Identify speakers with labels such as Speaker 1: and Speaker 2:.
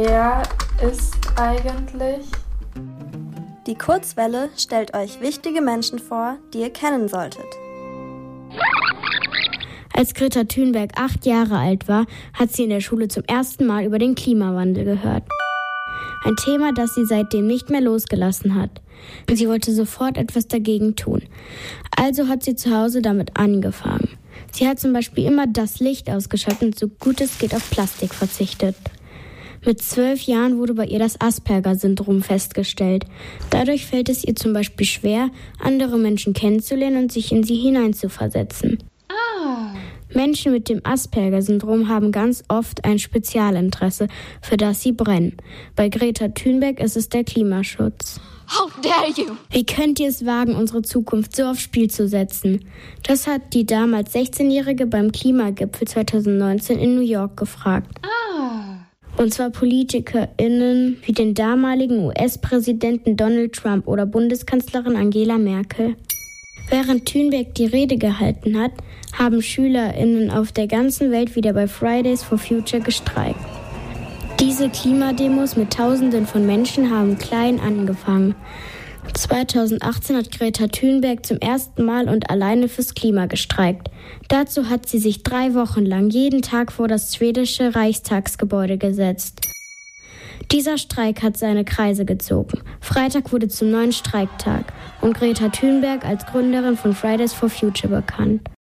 Speaker 1: Wer ist eigentlich?
Speaker 2: Die Kurzwelle stellt euch wichtige Menschen vor, die ihr kennen solltet.
Speaker 3: Als Greta Thunberg acht Jahre alt war, hat sie in der Schule zum ersten Mal über den Klimawandel gehört. Ein Thema, das sie seitdem nicht mehr losgelassen hat. Sie wollte sofort etwas dagegen tun. Also hat sie zu Hause damit angefangen. Sie hat zum Beispiel immer das Licht ausgeschaltet und so gut es geht auf Plastik verzichtet. Mit zwölf Jahren wurde bei ihr das Asperger-Syndrom festgestellt. Dadurch fällt es ihr zum Beispiel schwer, andere Menschen kennenzulernen und sich in sie hineinzuversetzen. Ah. Menschen mit dem Asperger-Syndrom haben ganz oft ein Spezialinteresse, für das sie brennen. Bei Greta Thunberg ist es der Klimaschutz.
Speaker 4: How dare you?
Speaker 3: Wie könnt ihr es wagen, unsere Zukunft so aufs Spiel zu setzen? Das hat die damals 16-Jährige beim Klimagipfel 2019 in New York gefragt. Ah. Und zwar PolitikerInnen wie den damaligen US-Präsidenten Donald Trump oder Bundeskanzlerin Angela Merkel. Während Thünberg die Rede gehalten hat, haben SchülerInnen auf der ganzen Welt wieder bei Fridays for Future gestreikt. Diese Klimademos mit Tausenden von Menschen haben klein angefangen. 2018 hat Greta Thunberg zum ersten Mal und alleine fürs Klima gestreikt. Dazu hat sie sich drei Wochen lang jeden Tag vor das schwedische Reichstagsgebäude gesetzt. Dieser Streik hat seine Kreise gezogen. Freitag wurde zum neuen Streiktag und Greta Thunberg als Gründerin von Fridays for Future bekannt.